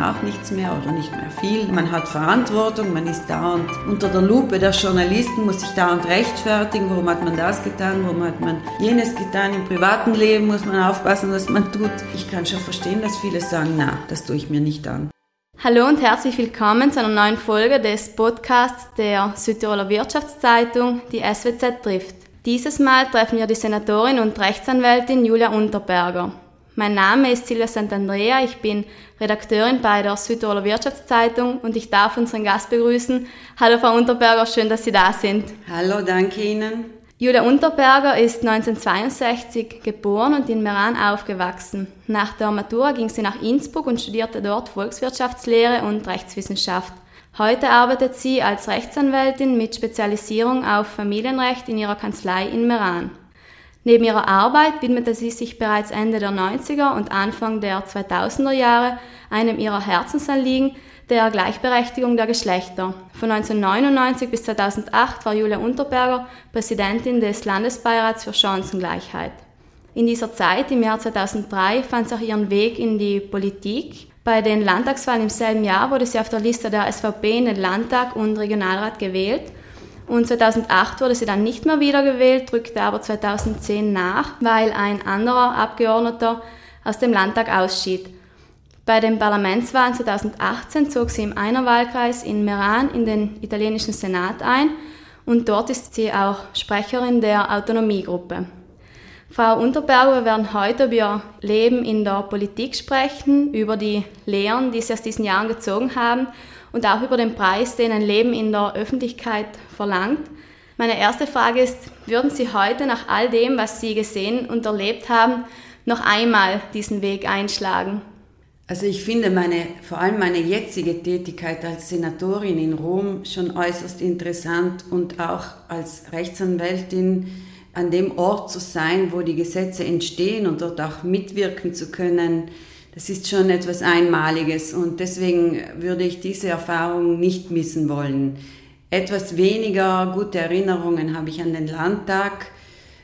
auch nichts mehr oder nicht mehr viel. Man hat Verantwortung, man ist dauernd unter der Lupe der Journalisten, muss sich dauernd rechtfertigen, warum hat man das getan, warum hat man jenes getan. Im privaten Leben muss man aufpassen, was man tut. Ich kann schon verstehen, dass viele sagen, na, das tue ich mir nicht an. Hallo und herzlich willkommen zu einer neuen Folge des Podcasts der Südtiroler Wirtschaftszeitung, die SWZ trifft. Dieses Mal treffen wir die Senatorin und Rechtsanwältin Julia Unterberger. Mein Name ist Silvia Sant'Andrea, ich bin Redakteurin bei der Südtiroler Wirtschaftszeitung und ich darf unseren Gast begrüßen. Hallo Frau Unterberger, schön, dass Sie da sind. Hallo, danke Ihnen. Julia Unterberger ist 1962 geboren und in Meran aufgewachsen. Nach der Matura ging sie nach Innsbruck und studierte dort Volkswirtschaftslehre und Rechtswissenschaft. Heute arbeitet sie als Rechtsanwältin mit Spezialisierung auf Familienrecht in ihrer Kanzlei in Meran. Neben ihrer Arbeit widmete sie sich bereits Ende der 90er und Anfang der 2000er Jahre einem ihrer Herzensanliegen, der Gleichberechtigung der Geschlechter. Von 1999 bis 2008 war Julia Unterberger Präsidentin des Landesbeirats für Chancengleichheit. In dieser Zeit, im Jahr 2003, fand sie auch ihren Weg in die Politik. Bei den Landtagswahlen im selben Jahr wurde sie auf der Liste der SVP in den Landtag und Regionalrat gewählt und 2008 wurde sie dann nicht mehr wiedergewählt, rückte aber 2010 nach, weil ein anderer Abgeordneter aus dem Landtag ausschied. Bei den Parlamentswahlen 2018 zog sie im Einerwahlkreis in Meran in den italienischen Senat ein und dort ist sie auch Sprecherin der Autonomiegruppe. Frau Unterberger, wir werden heute über ihr Leben in der Politik sprechen, über die Lehren, die sie aus diesen Jahren gezogen haben und auch über den Preis, den ein Leben in der Öffentlichkeit verlangt. Meine erste Frage ist, würden Sie heute nach all dem, was Sie gesehen und erlebt haben, noch einmal diesen Weg einschlagen? Also ich finde meine, vor allem meine jetzige Tätigkeit als Senatorin in Rom schon äußerst interessant und auch als Rechtsanwältin an dem Ort zu sein, wo die Gesetze entstehen und dort auch mitwirken zu können, das ist schon etwas Einmaliges und deswegen würde ich diese Erfahrung nicht missen wollen. Etwas weniger gute Erinnerungen habe ich an den Landtag,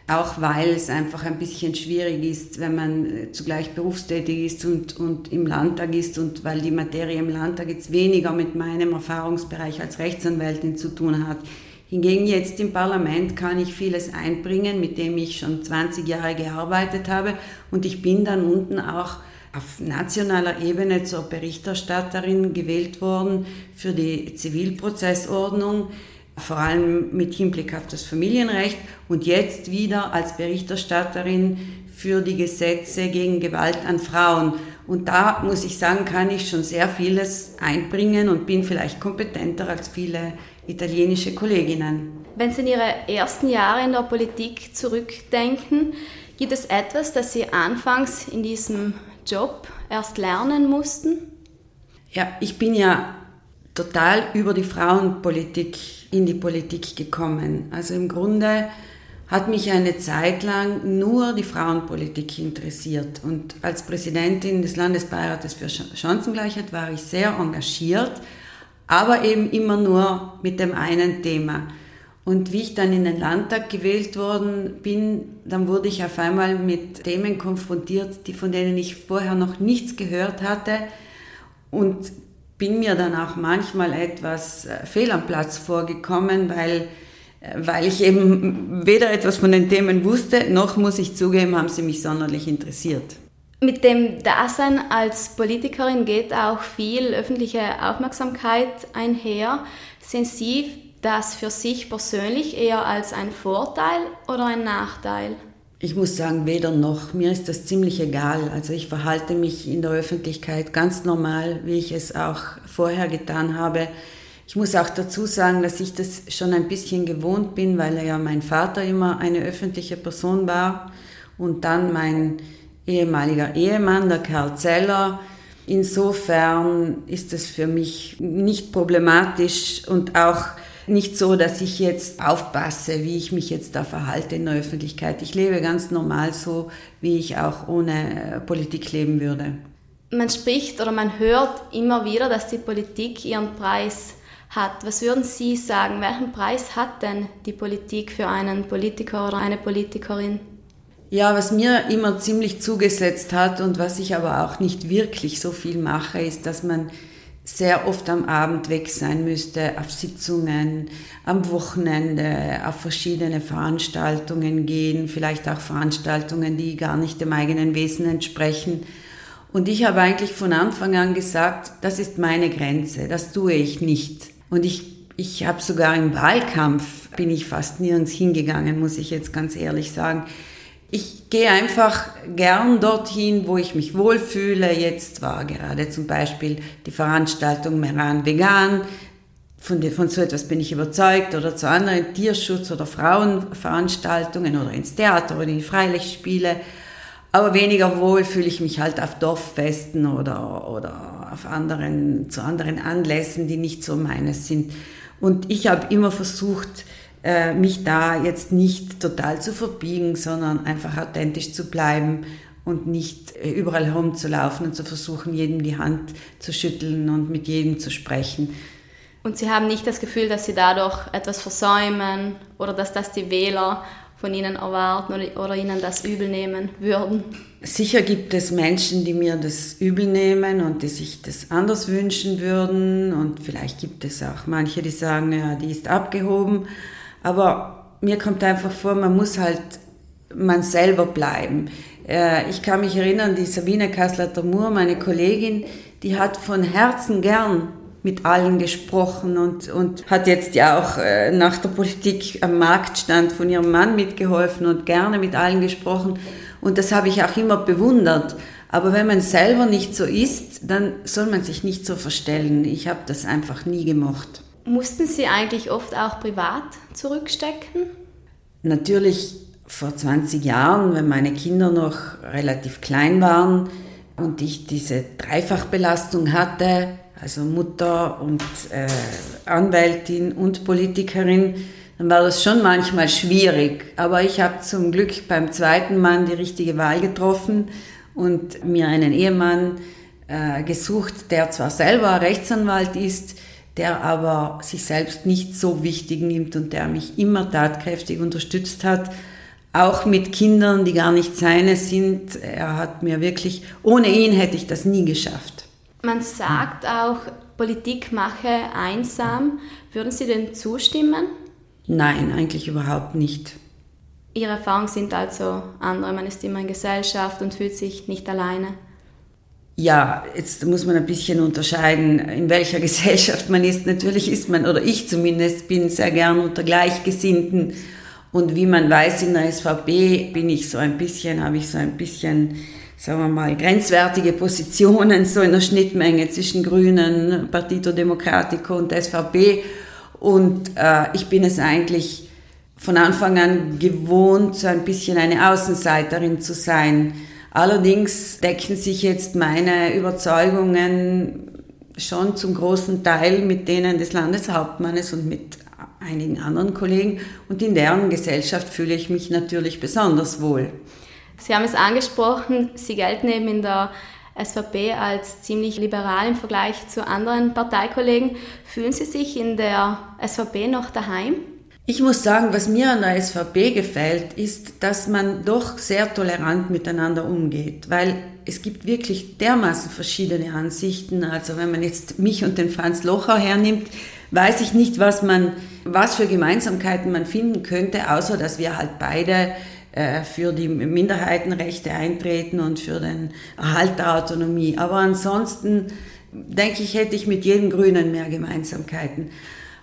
auch weil es einfach ein bisschen schwierig ist, wenn man zugleich berufstätig ist und, und im Landtag ist und weil die Materie im Landtag jetzt weniger mit meinem Erfahrungsbereich als Rechtsanwältin zu tun hat. Hingegen jetzt im Parlament kann ich vieles einbringen, mit dem ich schon 20 Jahre gearbeitet habe und ich bin dann unten auch auf nationaler Ebene zur Berichterstatterin gewählt worden für die Zivilprozessordnung, vor allem mit Hinblick auf das Familienrecht und jetzt wieder als Berichterstatterin für die Gesetze gegen Gewalt an Frauen. Und da muss ich sagen, kann ich schon sehr vieles einbringen und bin vielleicht kompetenter als viele italienische Kolleginnen. Wenn Sie in Ihre ersten Jahre in der Politik zurückdenken, gibt es etwas, das Sie anfangs in diesem Job erst lernen mussten? Ja, ich bin ja total über die Frauenpolitik in die Politik gekommen. Also im Grunde hat mich eine Zeit lang nur die Frauenpolitik interessiert. Und als Präsidentin des Landesbeirates für Chancengleichheit war ich sehr engagiert, aber eben immer nur mit dem einen Thema. Und wie ich dann in den Landtag gewählt worden bin, dann wurde ich auf einmal mit Themen konfrontiert, die von denen ich vorher noch nichts gehört hatte und bin mir dann auch manchmal etwas äh, fehl am Platz vorgekommen, weil, äh, weil ich eben weder etwas von den Themen wusste, noch muss ich zugeben, haben sie mich sonderlich interessiert. Mit dem Dasein als Politikerin geht auch viel öffentliche Aufmerksamkeit einher. Sind Sie das für sich persönlich eher als ein Vorteil oder ein Nachteil? Ich muss sagen, weder noch. Mir ist das ziemlich egal. Also ich verhalte mich in der Öffentlichkeit ganz normal, wie ich es auch vorher getan habe. Ich muss auch dazu sagen, dass ich das schon ein bisschen gewohnt bin, weil ja mein Vater immer eine öffentliche Person war und dann mein ehemaliger Ehemann, der Karl Zeller. Insofern ist es für mich nicht problematisch und auch nicht so, dass ich jetzt aufpasse, wie ich mich jetzt da verhalte in der Öffentlichkeit. Ich lebe ganz normal so, wie ich auch ohne äh, Politik leben würde. Man spricht oder man hört immer wieder, dass die Politik ihren Preis hat. Was würden Sie sagen? Welchen Preis hat denn die Politik für einen Politiker oder eine Politikerin? Ja, was mir immer ziemlich zugesetzt hat und was ich aber auch nicht wirklich so viel mache, ist, dass man sehr oft am Abend weg sein müsste, auf Sitzungen, am Wochenende, auf verschiedene Veranstaltungen gehen, vielleicht auch Veranstaltungen, die gar nicht dem eigenen Wesen entsprechen. Und ich habe eigentlich von Anfang an gesagt, das ist meine Grenze, das tue ich nicht. Und ich, ich habe sogar im Wahlkampf, bin ich fast nirgends hingegangen, muss ich jetzt ganz ehrlich sagen ich gehe einfach gern dorthin, wo ich mich wohlfühle. Jetzt war gerade zum Beispiel die Veranstaltung Meran Vegan. Von, von so etwas bin ich überzeugt. Oder zu anderen Tierschutz- oder Frauenveranstaltungen oder ins Theater oder in Freilichtspiele. Aber weniger wohl fühle ich mich halt auf Dorffesten oder, oder auf anderen, zu anderen Anlässen, die nicht so meines sind. Und ich habe immer versucht, äh, mich da jetzt nicht total zu verbiegen, sondern einfach authentisch zu bleiben und nicht äh, überall herumzulaufen und zu versuchen, jedem die Hand zu schütteln und mit jedem zu sprechen. Und Sie haben nicht das Gefühl, dass Sie dadurch etwas versäumen oder dass das die Wähler von Ihnen erwarten oder, oder Ihnen das übel nehmen würden? Sicher gibt es Menschen, die mir das übel nehmen und die sich das anders wünschen würden. Und vielleicht gibt es auch manche, die sagen, ja, die ist abgehoben. Aber mir kommt einfach vor, man muss halt man selber bleiben. Äh, ich kann mich erinnern, die Sabine Kassler-Tamur, meine Kollegin, die hat von Herzen gern mit allen gesprochen und, und hat jetzt ja auch äh, nach der Politik am Marktstand von ihrem Mann mitgeholfen und gerne mit allen gesprochen. Und das habe ich auch immer bewundert. Aber wenn man selber nicht so ist, dann soll man sich nicht so verstellen. Ich habe das einfach nie gemocht. Mussten Sie eigentlich oft auch privat zurückstecken? Natürlich vor 20 Jahren, wenn meine Kinder noch relativ klein waren und ich diese Dreifachbelastung hatte, also Mutter und äh, Anwältin und Politikerin, dann war das schon manchmal schwierig. Aber ich habe zum Glück beim zweiten Mann die richtige Wahl getroffen und mir einen Ehemann äh, gesucht, der zwar selber Rechtsanwalt ist, der aber sich selbst nicht so wichtig nimmt und der mich immer tatkräftig unterstützt hat, auch mit Kindern, die gar nicht seine sind. Er hat mir wirklich, ohne ihn hätte ich das nie geschafft. Man sagt auch, Politik mache einsam. Würden Sie denn zustimmen? Nein, eigentlich überhaupt nicht. Ihre Erfahrungen sind also andere. Man ist immer in Gesellschaft und fühlt sich nicht alleine. Ja, jetzt muss man ein bisschen unterscheiden, in welcher Gesellschaft man ist. Natürlich ist man, oder ich zumindest, bin sehr gern unter Gleichgesinnten. Und wie man weiß, in der SVP bin ich so ein bisschen, habe ich so ein bisschen, sagen wir mal, grenzwertige Positionen, so in der Schnittmenge zwischen Grünen, Partito Democratico und SVP. Und äh, ich bin es eigentlich von Anfang an gewohnt, so ein bisschen eine Außenseiterin zu sein Allerdings decken sich jetzt meine Überzeugungen schon zum großen Teil mit denen des Landeshauptmannes und mit einigen anderen Kollegen und in deren Gesellschaft fühle ich mich natürlich besonders wohl. Sie haben es angesprochen, Sie gelten eben in der SVP als ziemlich liberal im Vergleich zu anderen Parteikollegen. Fühlen Sie sich in der SVP noch daheim? Ich muss sagen, was mir an der SVP gefällt, ist, dass man doch sehr tolerant miteinander umgeht, weil es gibt wirklich dermaßen verschiedene Ansichten. Also wenn man jetzt mich und den Franz Locher hernimmt, weiß ich nicht, was man, was für Gemeinsamkeiten man finden könnte, außer dass wir halt beide äh, für die Minderheitenrechte eintreten und für den Erhalt der Autonomie. Aber ansonsten denke ich, hätte ich mit jedem Grünen mehr Gemeinsamkeiten.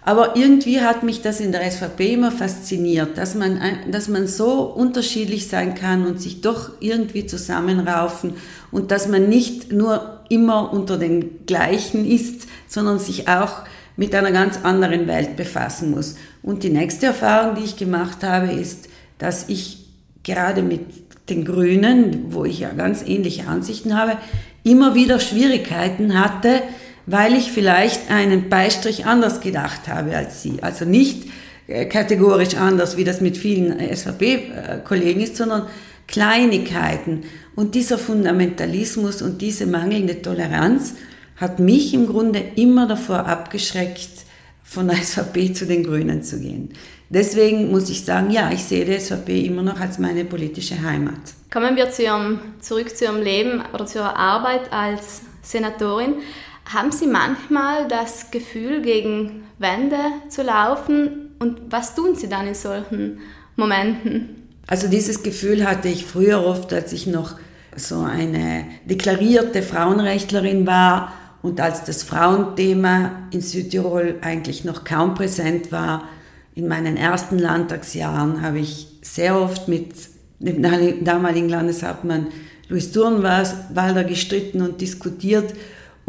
Aber irgendwie hat mich das in der SVP immer fasziniert, dass man, dass man so unterschiedlich sein kann und sich doch irgendwie zusammenraufen und dass man nicht nur immer unter den gleichen ist, sondern sich auch mit einer ganz anderen Welt befassen muss. Und die nächste Erfahrung, die ich gemacht habe, ist, dass ich gerade mit den Grünen, wo ich ja ganz ähnliche Ansichten habe, immer wieder Schwierigkeiten hatte, weil ich vielleicht einen Beistrich anders gedacht habe als Sie. Also nicht äh, kategorisch anders, wie das mit vielen SVP-Kollegen ist, sondern Kleinigkeiten. Und dieser Fundamentalismus und diese mangelnde Toleranz hat mich im Grunde immer davor abgeschreckt, von der SVP zu den Grünen zu gehen. Deswegen muss ich sagen, ja, ich sehe die SVP immer noch als meine politische Heimat. Kommen wir zu ihrem, zurück zu Ihrem Leben oder zu Ihrer Arbeit als Senatorin. Haben Sie manchmal das Gefühl, gegen Wände zu laufen? Und was tun Sie dann in solchen Momenten? Also dieses Gefühl hatte ich früher oft, als ich noch so eine deklarierte Frauenrechtlerin war und als das Frauenthema in Südtirol eigentlich noch kaum präsent war. In meinen ersten Landtagsjahren habe ich sehr oft mit dem damaligen Landeshauptmann Louis Durnwalder gestritten und diskutiert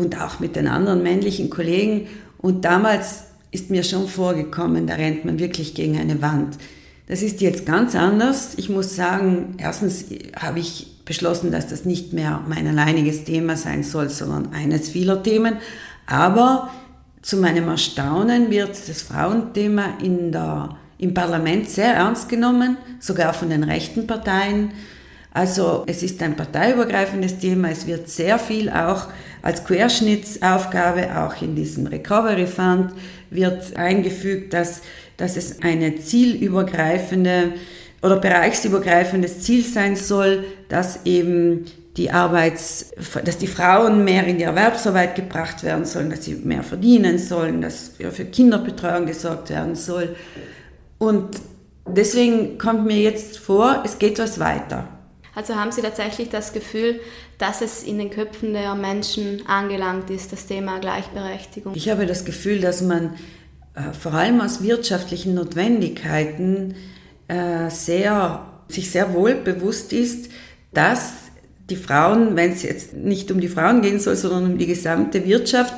und auch mit den anderen männlichen Kollegen. Und damals ist mir schon vorgekommen, da rennt man wirklich gegen eine Wand. Das ist jetzt ganz anders. Ich muss sagen, erstens habe ich beschlossen, dass das nicht mehr mein alleiniges Thema sein soll, sondern eines vieler Themen. Aber zu meinem Erstaunen wird das Frauenthema in der, im Parlament sehr ernst genommen, sogar von den rechten Parteien. Also es ist ein parteiübergreifendes Thema. Es wird sehr viel auch als Querschnittsaufgabe, auch in diesem Recovery Fund, wird eingefügt, dass dass es eine zielübergreifende oder bereichsübergreifendes Ziel sein soll, dass eben die Arbeits, dass die Frauen mehr in die Erwerbsarbeit gebracht werden sollen, dass sie mehr verdienen sollen, dass für Kinderbetreuung gesorgt werden soll. Und deswegen kommt mir jetzt vor, es geht was weiter. Also haben Sie tatsächlich das Gefühl, dass es in den Köpfen der Menschen angelangt ist, das Thema Gleichberechtigung? Ich habe das Gefühl, dass man äh, vor allem aus wirtschaftlichen Notwendigkeiten äh, sehr, sich sehr wohl bewusst ist, dass die Frauen, wenn es jetzt nicht um die Frauen gehen soll, sondern um die gesamte Wirtschaft,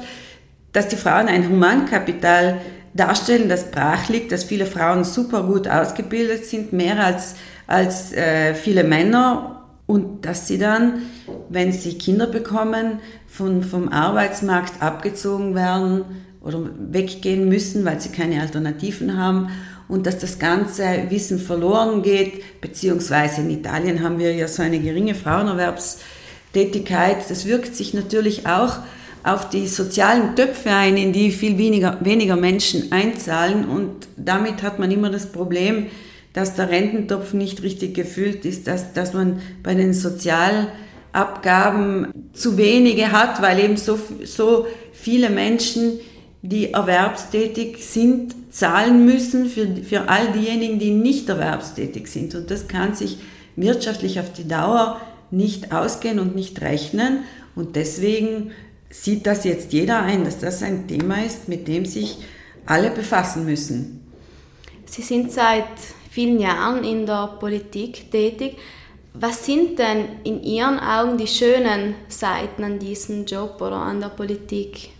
dass die Frauen ein Humankapital darstellen, das brach liegt, dass viele Frauen super gut ausgebildet sind, mehr als, als äh, viele Männer und dass sie dann, wenn sie Kinder bekommen, von, vom Arbeitsmarkt abgezogen werden oder weggehen müssen, weil sie keine Alternativen haben und dass das ganze Wissen verloren geht, beziehungsweise in Italien haben wir ja so eine geringe Frauenerwerbstätigkeit. Das wirkt sich natürlich auch auf die sozialen Töpfe ein, in die viel weniger, weniger Menschen einzahlen und damit hat man immer das Problem, dass der Rententopf nicht richtig gefüllt ist, dass, dass man bei den Sozialabgaben zu wenige hat, weil eben so, so viele Menschen die erwerbstätig sind, zahlen müssen für, für all diejenigen, die nicht erwerbstätig sind. Und das kann sich wirtschaftlich auf die Dauer nicht ausgehen und nicht rechnen. Und deswegen sieht das jetzt jeder ein, dass das ein Thema ist, mit dem sich alle befassen müssen. Sie sind seit vielen Jahren in der Politik tätig. Was sind denn in Ihren Augen die schönen Seiten an diesem Job oder an der Politik?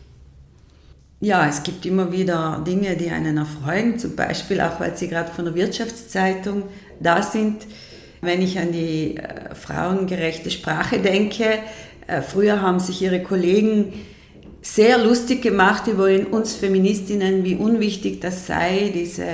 Ja, es gibt immer wieder Dinge, die einen erfreuen, zum Beispiel auch, weil Sie gerade von der Wirtschaftszeitung da sind. Wenn ich an die äh, frauengerechte Sprache denke, äh, früher haben sich Ihre Kollegen sehr lustig gemacht über uns Feministinnen, wie unwichtig das sei, diese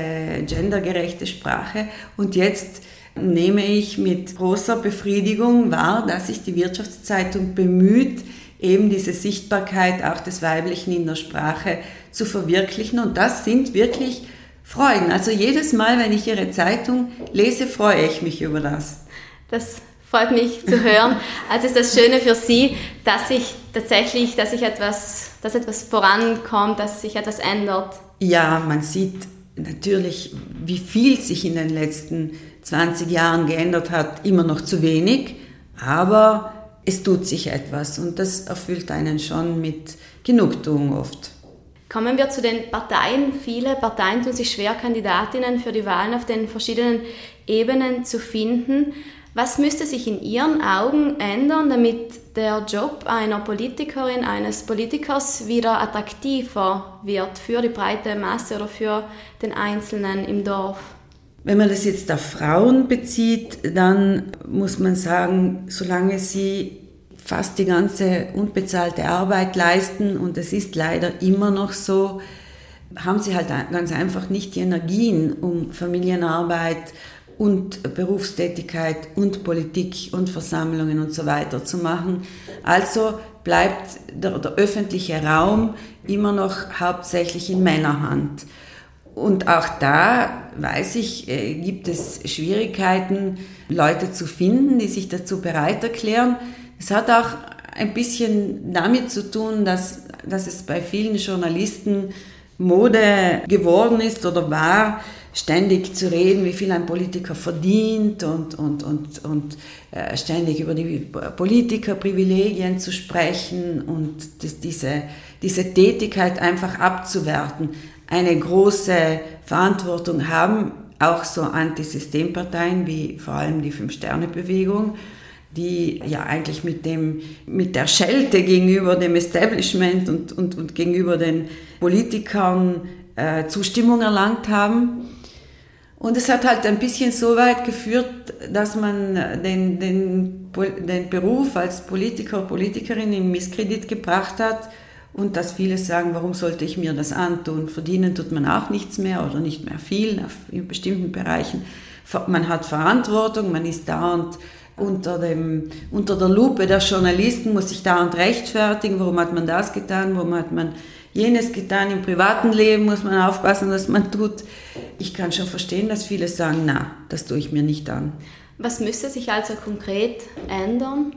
gendergerechte Sprache. Und jetzt nehme ich mit großer Befriedigung wahr, dass sich die Wirtschaftszeitung bemüht, eben diese Sichtbarkeit auch des Weiblichen in der Sprache zu verwirklichen. Und das sind wirklich Freuden. Also jedes Mal, wenn ich Ihre Zeitung lese, freue ich mich über das. Das freut mich zu hören. Also ist das Schöne für Sie, dass sich tatsächlich, dass sich etwas, dass etwas vorankommt, dass sich etwas ändert. Ja, man sieht natürlich, wie viel sich in den letzten 20 Jahren geändert hat, immer noch zu wenig, aber es tut sich etwas und das erfüllt einen schon mit Genugtuung oft. Kommen wir zu den Parteien. Viele Parteien tun sich schwer, Kandidatinnen für die Wahlen auf den verschiedenen Ebenen zu finden. Was müsste sich in Ihren Augen ändern, damit der Job einer Politikerin, eines Politikers wieder attraktiver wird für die breite Masse oder für den Einzelnen im Dorf? Wenn man das jetzt auf Frauen bezieht, dann muss man sagen, solange sie fast die ganze unbezahlte Arbeit leisten, und es ist leider immer noch so, haben sie halt ganz einfach nicht die Energien, um Familienarbeit und Berufstätigkeit und Politik und Versammlungen und so weiter zu machen. Also bleibt der, der öffentliche Raum immer noch hauptsächlich in Männerhand. Und auch da, weiß ich, äh, gibt es Schwierigkeiten, Leute zu finden, die sich dazu bereit erklären. Es hat auch ein bisschen damit zu tun, dass, dass es bei vielen Journalisten Mode geworden ist oder war, ständig zu reden, wie viel ein Politiker verdient und, und, und, und äh, ständig über die Politikerprivilegien zu sprechen und das, diese, diese Tätigkeit einfach abzuwerten. Eine große Verantwortung haben auch so Antisystemparteien wie vor allem die Fünf-Sterne-Bewegung, die ja eigentlich mit, dem, mit der Schelte gegenüber dem Establishment und, und, und gegenüber den Politikern äh, Zustimmung erlangt haben. Und es hat halt ein bisschen so weit geführt, dass man den, den, den Beruf als Politiker, Politikerin in Misskredit gebracht hat und dass viele sagen, warum sollte ich mir das antun? Verdienen tut man auch nichts mehr oder nicht mehr viel in bestimmten Bereichen. Man hat Verantwortung, man ist dauernd unter, dem, unter der Lupe der Journalisten, muss sich dauernd rechtfertigen, warum hat man das getan, warum hat man jenes getan. Im privaten Leben muss man aufpassen, was man tut. Ich kann schon verstehen, dass viele sagen, na, das tue ich mir nicht an. Was müsste sich also konkret ändern?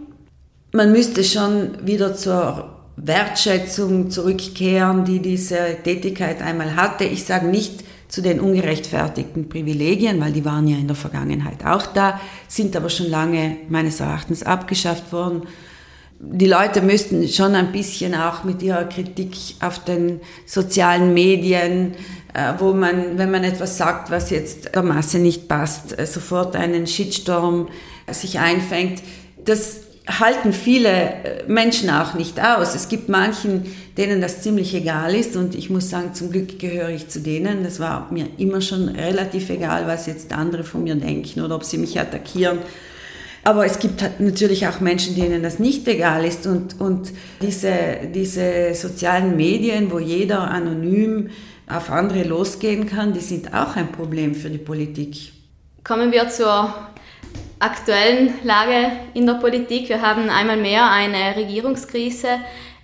Man müsste schon wieder zur Wertschätzung zurückkehren, die diese Tätigkeit einmal hatte. Ich sage nicht zu den ungerechtfertigten Privilegien, weil die waren ja in der Vergangenheit auch da, sind aber schon lange meines Erachtens abgeschafft worden die Leute müssten schon ein bisschen auch mit ihrer Kritik auf den sozialen Medien, wo man, wenn man etwas sagt, was jetzt der Masse nicht passt, äh, sofort einen Shitstorm sich einfängt. Das halten viele äh, Menschen auch nicht aus. Es gibt manchen, denen das ziemlich egal ist und ich muss sagen, zum Glück gehöre ich zu denen. Das war mir immer schon relativ egal, was jetzt andere von mir denken oder ob sie mich attackieren aber es gibt halt natürlich auch Menschen, denen das nicht egal ist. Und, und diese, diese sozialen Medien, wo jeder anonym auf andere losgehen kann, die sind auch ein Problem für die Politik. Kommen wir zur aktuellen Lage in der Politik. Wir haben einmal mehr eine Regierungskrise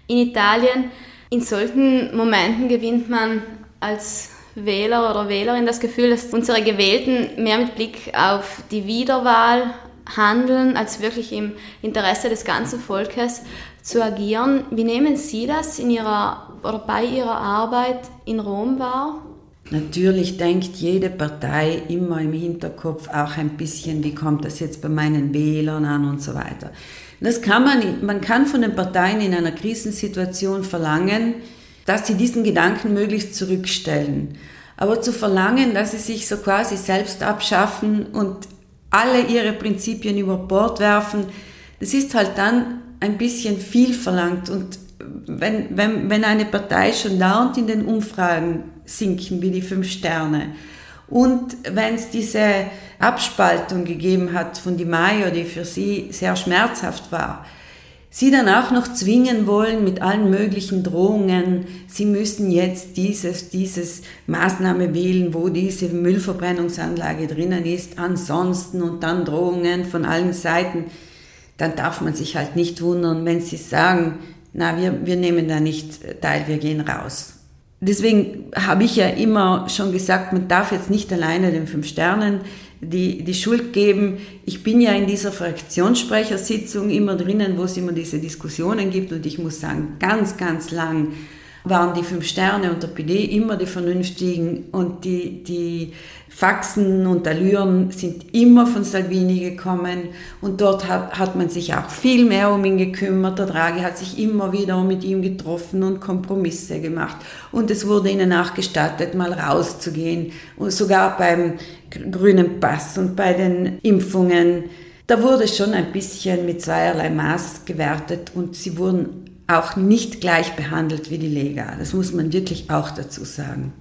in Italien. In solchen Momenten gewinnt man als Wähler oder Wählerin das Gefühl, dass unsere Gewählten mehr mit Blick auf die Wiederwahl handeln, als wirklich im Interesse des ganzen Volkes zu agieren. Wie nehmen Sie das in Ihrer oder bei Ihrer Arbeit in Rom wahr? Natürlich denkt jede Partei immer im Hinterkopf auch ein bisschen, wie kommt das jetzt bei meinen Wählern an und so weiter. Das kann man, man kann von den Parteien in einer Krisensituation verlangen, dass sie diesen Gedanken möglichst zurückstellen. Aber zu verlangen, dass sie sich so quasi selbst abschaffen und alle ihre Prinzipien über Bord werfen, das ist halt dann ein bisschen viel verlangt. Und wenn, wenn, wenn eine Partei schon dauernd in den Umfragen sinken, wie die fünf Sterne, und wenn es diese Abspaltung gegeben hat von Di Maio, die für sie sehr schmerzhaft war, sie dann auch noch zwingen wollen mit allen möglichen Drohungen, sie müssen jetzt dieses, dieses Maßnahme wählen, wo diese Müllverbrennungsanlage drinnen ist, ansonsten und dann Drohungen von allen Seiten, dann darf man sich halt nicht wundern, wenn sie sagen, na, wir, wir nehmen da nicht teil, wir gehen raus. Deswegen habe ich ja immer schon gesagt, man darf jetzt nicht alleine den Fünf Sternen die, die Schuld geben. Ich bin ja in dieser Fraktionssprechersitzung immer drinnen, wo es immer diese Diskussionen gibt und ich muss sagen, ganz, ganz lang waren die Fünf Sterne und der PD immer die Vernünftigen und die, die Faxen und Allüren sind immer von Salvini gekommen und dort hat, hat man sich auch viel mehr um ihn gekümmert. Der Draghi hat sich immer wieder mit ihm getroffen und Kompromisse gemacht und es wurde ihnen auch gestattet, mal rauszugehen und sogar beim grünen Pass und bei den Impfungen. Da wurde schon ein bisschen mit zweierlei Maß gewertet und sie wurden auch nicht gleich behandelt wie die Lega. Das muss man wirklich auch dazu sagen.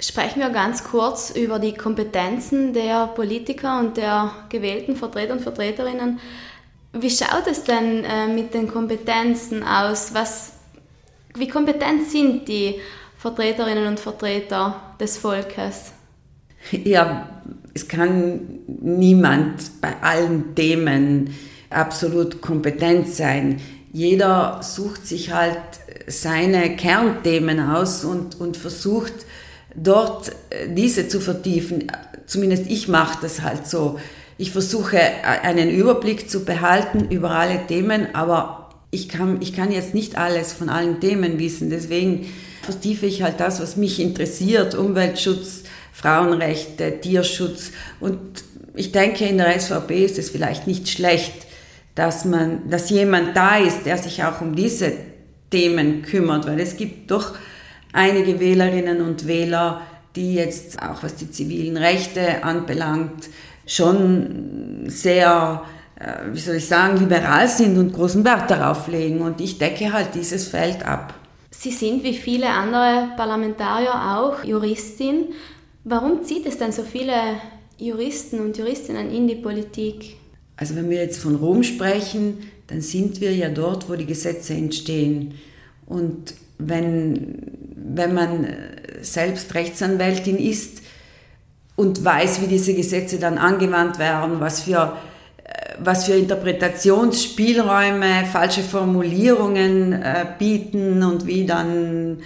Sprechen wir ganz kurz über die Kompetenzen der Politiker und der gewählten Vertreter und Vertreterinnen. Wie schaut es denn äh, mit den Kompetenzen aus? Was, wie kompetent sind die Vertreterinnen und Vertreter des Volkes? Ja, es kann niemand bei allen Themen absolut kompetent sein. Jeder sucht sich halt seine Kernthemen aus und, und versucht dort äh, diese zu vertiefen. Zumindest ich mache das halt so. Ich versuche einen Überblick zu behalten über alle Themen, aber ich kann, ich kann jetzt nicht alles von allen Themen wissen. Deswegen vertiefe ich halt das, was mich interessiert. Umweltschutz, Frauenrechte, Tierschutz. Und ich denke, in der SVP ist es vielleicht nicht schlecht, dass, man, dass jemand da ist, der sich auch um diese Themen kümmert, weil es gibt doch einige Wählerinnen und Wähler, die jetzt auch was die zivilen Rechte anbelangt, schon sehr, äh, wie soll ich sagen, liberal sind und großen Wert darauf legen. Und ich decke halt dieses Feld ab. Sie sind wie viele andere Parlamentarier auch Juristin. Warum zieht es denn so viele Juristen und Juristinnen in die Politik? Also wenn wir jetzt von Rom sprechen, dann sind wir ja dort, wo die Gesetze entstehen. Und wenn, wenn man selbst Rechtsanwältin ist und weiß, wie diese Gesetze dann angewandt werden, was für, was für Interpretationsspielräume, falsche Formulierungen äh, bieten und wie dann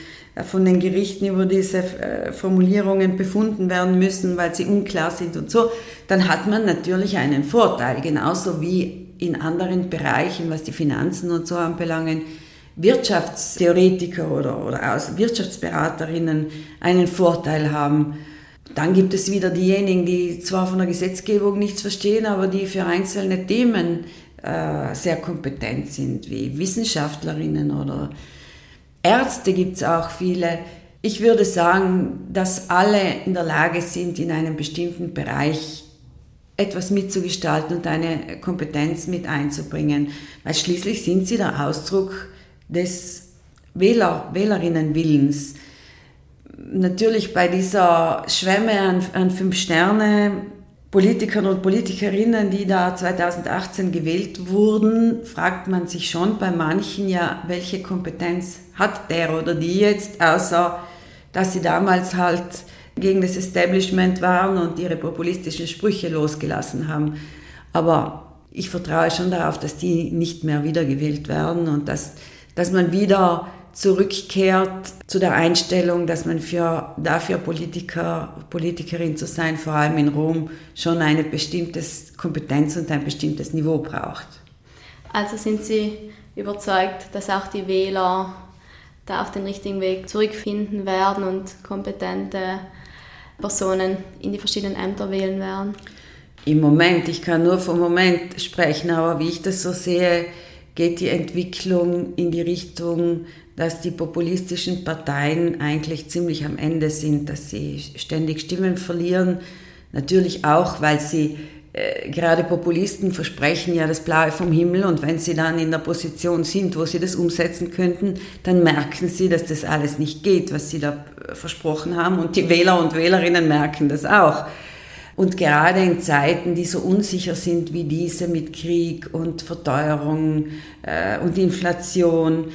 von den Gerichten über diese äh, Formulierungen befunden werden müssen, weil sie unklar sind und so, dann hat man natürlich einen Vorteil, genauso wie in anderen Bereichen, was die Finanzen und so anbelangen, Wirtschaftstheoretiker oder, oder Wirtschaftsberaterinnen einen Vorteil haben. Dann gibt es wieder diejenigen, die zwar von der Gesetzgebung nichts verstehen, aber die für einzelne Themen äh, sehr kompetent sind, wie Wissenschaftlerinnen oder Ärzte gibt es auch viele. Ich würde sagen, dass alle in der Lage sind, in einem bestimmten Bereich etwas mitzugestalten und eine Kompetenz mit einzubringen, weil schließlich sind sie der Ausdruck des Wähler, Wählerinnenwillens. Natürlich bei dieser Schwemme an, an fünf Sterne Politikern und Politikerinnen, die da 2018 gewählt wurden, fragt man sich schon bei manchen ja, welche Kompetenz hat der oder die jetzt, außer dass sie damals halt gegen das Establishment waren und ihre populistischen Sprüche losgelassen haben. Aber ich vertraue schon darauf, dass die nicht mehr wiedergewählt werden und dass, dass man wieder zurückkehrt zu der Einstellung, dass man für, dafür Politiker, Politikerin zu sein, vor allem in Rom, schon eine bestimmte Kompetenz und ein bestimmtes Niveau braucht. Also sind Sie überzeugt, dass auch die Wähler da auf den richtigen Weg zurückfinden werden und kompetente Personen in die verschiedenen Ämter wählen werden? Im Moment, ich kann nur vom Moment sprechen, aber wie ich das so sehe, geht die Entwicklung in die Richtung, dass die populistischen Parteien eigentlich ziemlich am Ende sind, dass sie ständig Stimmen verlieren. Natürlich auch, weil sie äh, gerade Populisten versprechen ja das Blaue vom Himmel und wenn sie dann in der Position sind, wo sie das umsetzen könnten, dann merken sie, dass das alles nicht geht, was sie da äh, versprochen haben und die Wähler und Wählerinnen merken das auch. Und gerade in Zeiten, die so unsicher sind wie diese mit Krieg und Verteuerung äh, und Inflation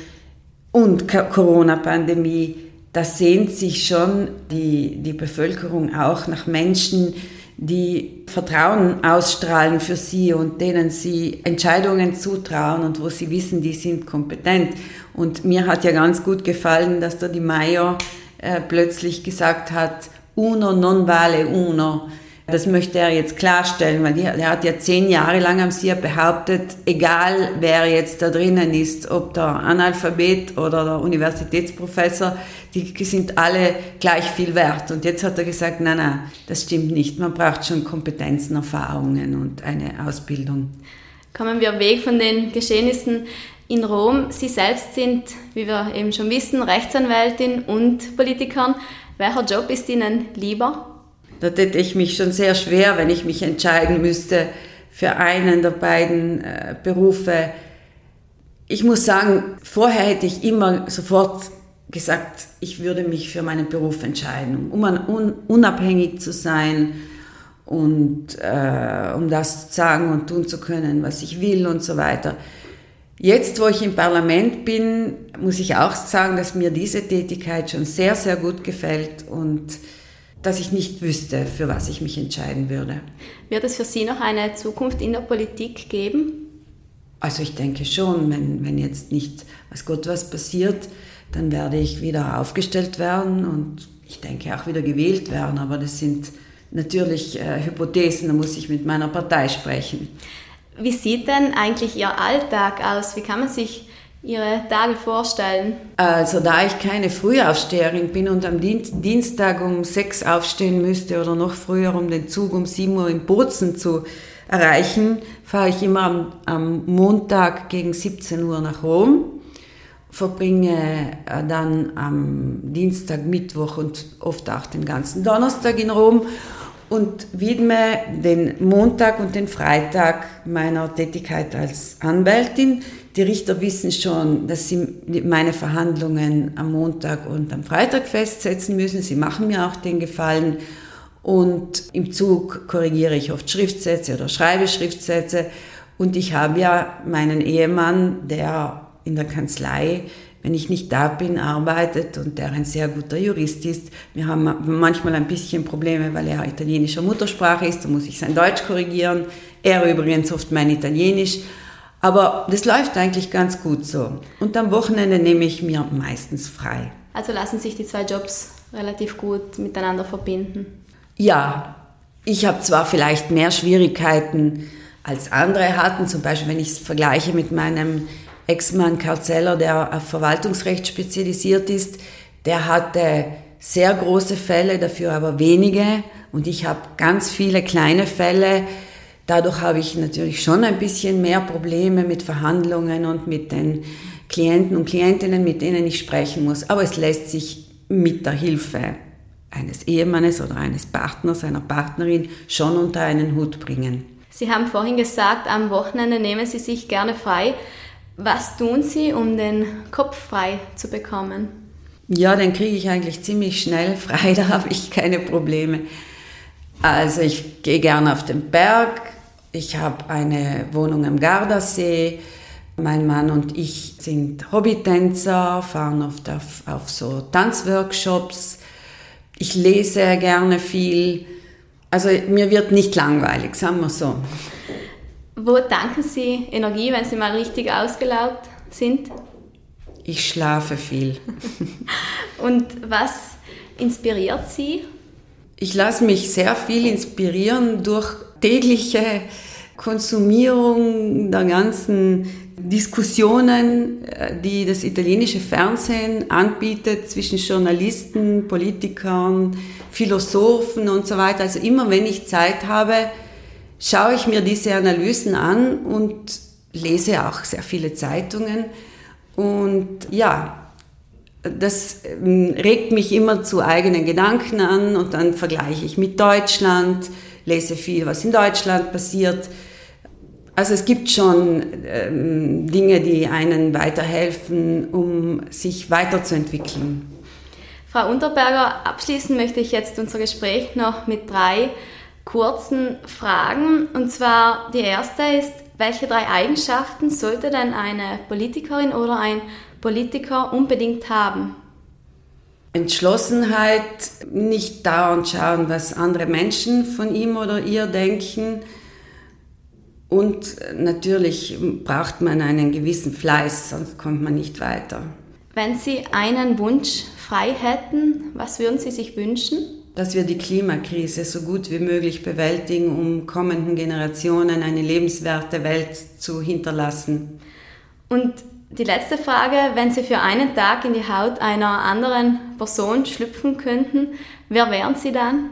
und Corona-Pandemie, da sehnt sich schon die, die Bevölkerung auch nach Menschen, die Vertrauen ausstrahlen für sie und denen sie Entscheidungen zutrauen und wo sie wissen, die sind kompetent. Und mir hat ja ganz gut gefallen, dass der Di Maio äh, plötzlich gesagt hat, uno non vale uno. Das möchte er jetzt klarstellen, weil er hat ja zehn Jahre lang am SIA behauptet, egal wer jetzt da drinnen ist, ob der Analphabet oder der Universitätsprofessor, die sind alle gleich viel wert. Und jetzt hat er gesagt, nein, nein, das stimmt nicht. Man braucht schon Kompetenzen, Erfahrungen und eine Ausbildung. Kommen wir weg von den Geschehnissen in Rom. Sie selbst sind, wie wir eben schon wissen, Rechtsanwältin und Politikerin. Welcher Job ist Ihnen lieber? Da täte ich mich schon sehr schwer, wenn ich mich entscheiden müsste für einen der beiden äh, Berufe. Ich muss sagen, vorher hätte ich immer sofort gesagt, ich würde mich für meinen Beruf entscheiden, um un unabhängig zu sein und äh, um das zu sagen und tun zu können, was ich will und so weiter. Jetzt, wo ich im Parlament bin, muss ich auch sagen, dass mir diese Tätigkeit schon sehr, sehr gut gefällt und dass ich nicht wüsste, für was ich mich entscheiden würde. Wird es für Sie noch eine Zukunft in der Politik geben? Also ich denke schon, wenn, wenn jetzt nicht, was Gott was passiert, dann werde ich wieder aufgestellt werden und ich denke auch wieder gewählt werden. Aber das sind natürlich äh, Hypothesen, da muss ich mit meiner Partei sprechen. Wie sieht denn eigentlich Ihr Alltag aus? Wie kann man sich Ihre Tage vorstellen? Also da ich keine Frühaufsteherin bin und am Dienstag um sechs aufstehen müsste oder noch früher, um den Zug um sieben Uhr in Bozen zu erreichen, fahre ich immer am, am Montag gegen 17 Uhr nach Rom, verbringe äh, dann am Dienstag, Mittwoch und oft auch den ganzen Donnerstag in Rom und widme den Montag und den Freitag meiner Tätigkeit als Anwältin. Die Richter wissen schon, dass sie meine Verhandlungen am Montag und am Freitag festsetzen müssen. Sie machen mir auch den Gefallen. Und im Zug korrigiere ich oft Schriftsätze oder schreibe Schriftsätze. Und ich habe ja meinen Ehemann, der in der Kanzlei wenn ich nicht da bin, arbeitet und der ein sehr guter Jurist ist. Wir haben manchmal ein bisschen Probleme, weil er italienischer Muttersprache ist, da muss ich sein Deutsch korrigieren. Er übrigens oft mein Italienisch. Aber das läuft eigentlich ganz gut so. Und am Wochenende nehme ich mir meistens frei. Also lassen sich die zwei Jobs relativ gut miteinander verbinden? Ja, ich habe zwar vielleicht mehr Schwierigkeiten als andere hatten, zum Beispiel wenn ich es vergleiche mit meinem Ex-Mann Karl Zeller, der auf Verwaltungsrecht spezialisiert ist, der hatte sehr große Fälle, dafür aber wenige. Und ich habe ganz viele kleine Fälle. Dadurch habe ich natürlich schon ein bisschen mehr Probleme mit Verhandlungen und mit den Klienten und Klientinnen, mit denen ich sprechen muss. Aber es lässt sich mit der Hilfe eines Ehemannes oder eines Partners, einer Partnerin schon unter einen Hut bringen. Sie haben vorhin gesagt, am Wochenende nehmen Sie sich gerne frei. Was tun Sie, um den Kopf frei zu bekommen? Ja, den kriege ich eigentlich ziemlich schnell frei, da habe ich keine Probleme. Also ich gehe gerne auf den Berg, ich habe eine Wohnung am Gardasee, mein Mann und ich sind Hobbytänzer, fahren oft auf, auf so Tanzworkshops, ich lese gerne viel, also mir wird nicht langweilig, sagen wir so. Wo tanken Sie Energie, wenn Sie mal richtig ausgelaugt sind? Ich schlafe viel. Und was inspiriert Sie? Ich lasse mich sehr viel inspirieren durch tägliche Konsumierung der ganzen Diskussionen, äh, die das italienische Fernsehen anbietet zwischen Journalisten, Politikern, Philosophen und so weiter. Also immer wenn ich Zeit habe, schaue ich mir diese Analysen an und lese auch sehr viele Zeitungen. Und ja, das ähm, regt mich immer zu eigenen Gedanken an und dann vergleiche ich mit Deutschland, lese viel, was in Deutschland passiert. Also es gibt schon ähm, Dinge, die einen weiterhelfen, um sich weiterzuentwickeln. Frau Unterberger, abschließen möchte ich jetzt unser Gespräch noch mit drei kurzen Fragen. Und zwar die erste ist, welche drei Eigenschaften sollte denn eine Politikerin oder ein Politiker unbedingt haben? Entschlossenheit, nicht dauernd schauen, was andere Menschen von ihm oder ihr denken. Und natürlich braucht man einen gewissen Fleiß, sonst kommt man nicht weiter. Wenn Sie einen Wunsch frei hätten, was würden Sie sich wünschen? Dass wir die Klimakrise so gut wie möglich bewältigen, um kommenden Generationen eine lebenswerte Welt zu hinterlassen. Und die letzte Frage, wenn Sie für einen Tag in die Haut einer anderen Person schlüpfen könnten, wer wären Sie dann?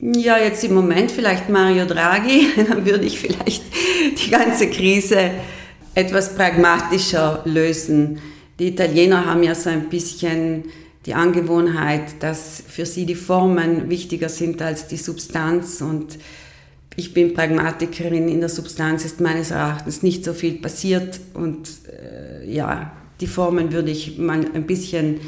Ja, jetzt im Moment vielleicht Mario Draghi, dann würde ich vielleicht die ganze Krise etwas pragmatischer lösen. Die Italiener haben ja so ein bisschen die Angewohnheit, dass für sie die Formen wichtiger sind als die Substanz und ich bin Pragmatikerin, in der Substanz ist meines Erachtens nicht so viel passiert und äh, ja, die Formen würde ich mal ein bisschen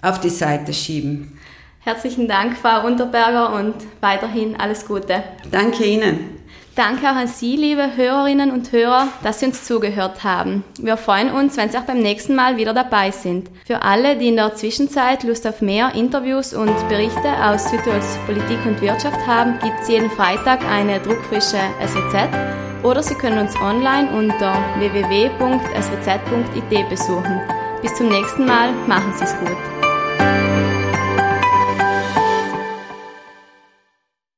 auf die Seite schieben. Herzlichen Dank, Frau Unterberger, und weiterhin alles Gute. Danke Ihnen. Danke auch an Sie, liebe Hörerinnen und Hörer, dass Sie uns zugehört haben. Wir freuen uns, wenn Sie auch beim nächsten Mal wieder dabei sind. Für alle, die in der Zwischenzeit Lust auf mehr Interviews und Berichte aus Südtirols Politik und Wirtschaft haben, gibt es jeden Freitag eine druckfrische SWZ oder Sie können uns online unter www.swz.it besuchen. Bis zum nächsten Mal, machen Sie es gut.